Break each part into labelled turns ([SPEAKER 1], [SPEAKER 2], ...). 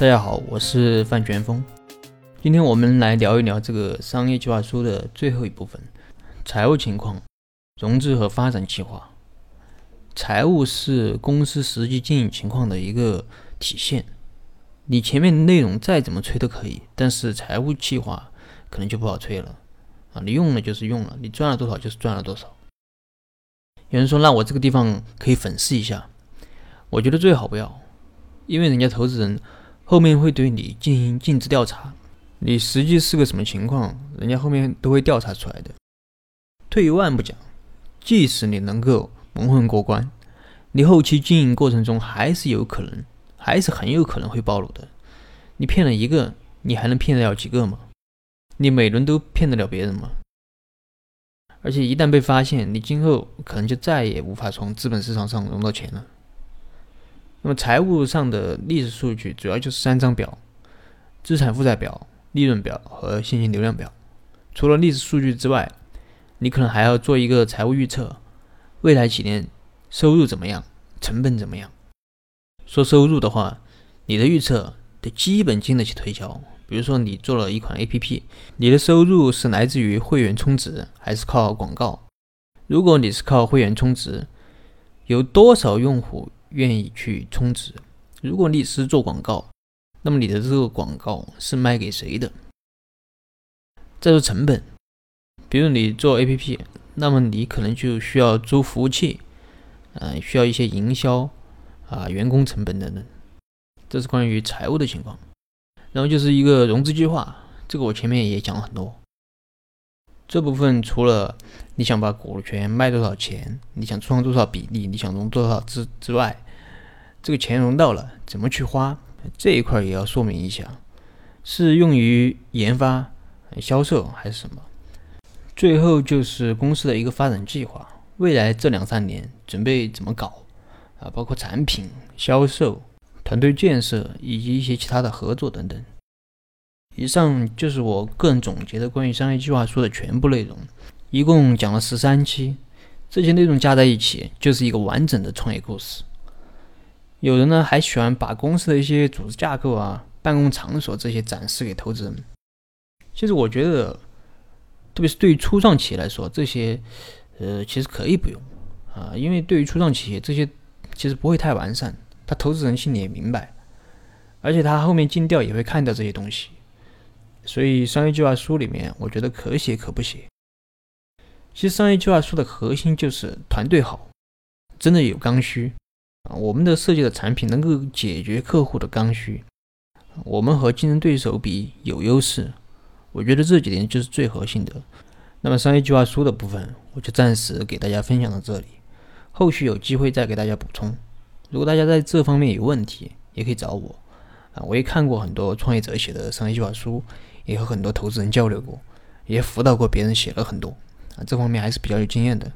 [SPEAKER 1] 大家好，我是范全峰。今天我们来聊一聊这个商业计划书的最后一部分——财务情况、融资和发展计划。财务是公司实际经营情况的一个体现。你前面内容再怎么吹都可以，但是财务计划可能就不好吹了啊！你用了就是用了，你赚了多少就是赚了多少。有人说，那我这个地方可以粉饰一下，我觉得最好不要，因为人家投资人后面会对你进行尽职调查，你实际是个什么情况，人家后面都会调查出来的。退一万步讲，即使你能够蒙混过关，你后期经营过程中还是有可能。还是很有可能会暴露的。你骗了一个，你还能骗得了几个吗？你每轮都骗得了别人吗？而且一旦被发现，你今后可能就再也无法从资本市场上融到钱了。那么财务上的历史数据主要就是三张表：资产负债表、利润表和现金流量表。除了历史数据之外，你可能还要做一个财务预测：未来几年收入怎么样，成本怎么样？说收入的话，你的预测得基本经得起推敲。比如说，你做了一款 APP，你的收入是来自于会员充值还是靠广告？如果你是靠会员充值，有多少用户愿意去充值？如果你是做广告，那么你的这个广告是卖给谁的？再说成本，比如你做 APP，那么你可能就需要租服务器，呃，需要一些营销。啊，员工成本等等，这是关于财务的情况。然后就是一个融资计划，这个我前面也讲了很多。这部分除了你想把股权卖多少钱，你想创多少比例，你想融多少资之外，这个钱融到了怎么去花，这一块也要说明一下，是用于研发、销售还是什么？最后就是公司的一个发展计划，未来这两三年准备怎么搞？啊，包括产品销售、团队建设以及一些其他的合作等等。以上就是我个人总结的关于商业计划书的全部内容，一共讲了十三期，这些内容加在一起就是一个完整的创业故事。有人呢还喜欢把公司的一些组织架构啊、办公场所这些展示给投资人。其实我觉得，特别是对于初创企业来说，这些呃其实可以不用啊，因为对于初创企业这些。其实不会太完善，他投资人心里也明白，而且他后面尽调也会看到这些东西，所以商业计划书里面，我觉得可写可不写。其实商业计划书的核心就是团队好，真的有刚需啊，我们的设计的产品能够解决客户的刚需，我们和竞争对手比有优势，我觉得这几点就是最核心的。那么商业计划书的部分，我就暂时给大家分享到这里。后续有机会再给大家补充。如果大家在这方面有问题，也可以找我啊。我也看过很多创业者写的商业计划书，也和很多投资人交流过，也辅导过别人写了很多啊。这方面还是比较有经验的。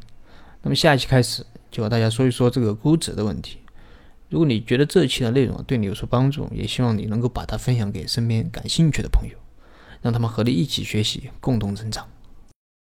[SPEAKER 1] 那么下一期开始就和大家说一说这个估值的问题。如果你觉得这期的内容对你有所帮助，也希望你能够把它分享给身边感兴趣的朋友，让他们和你一起学习，共同成长。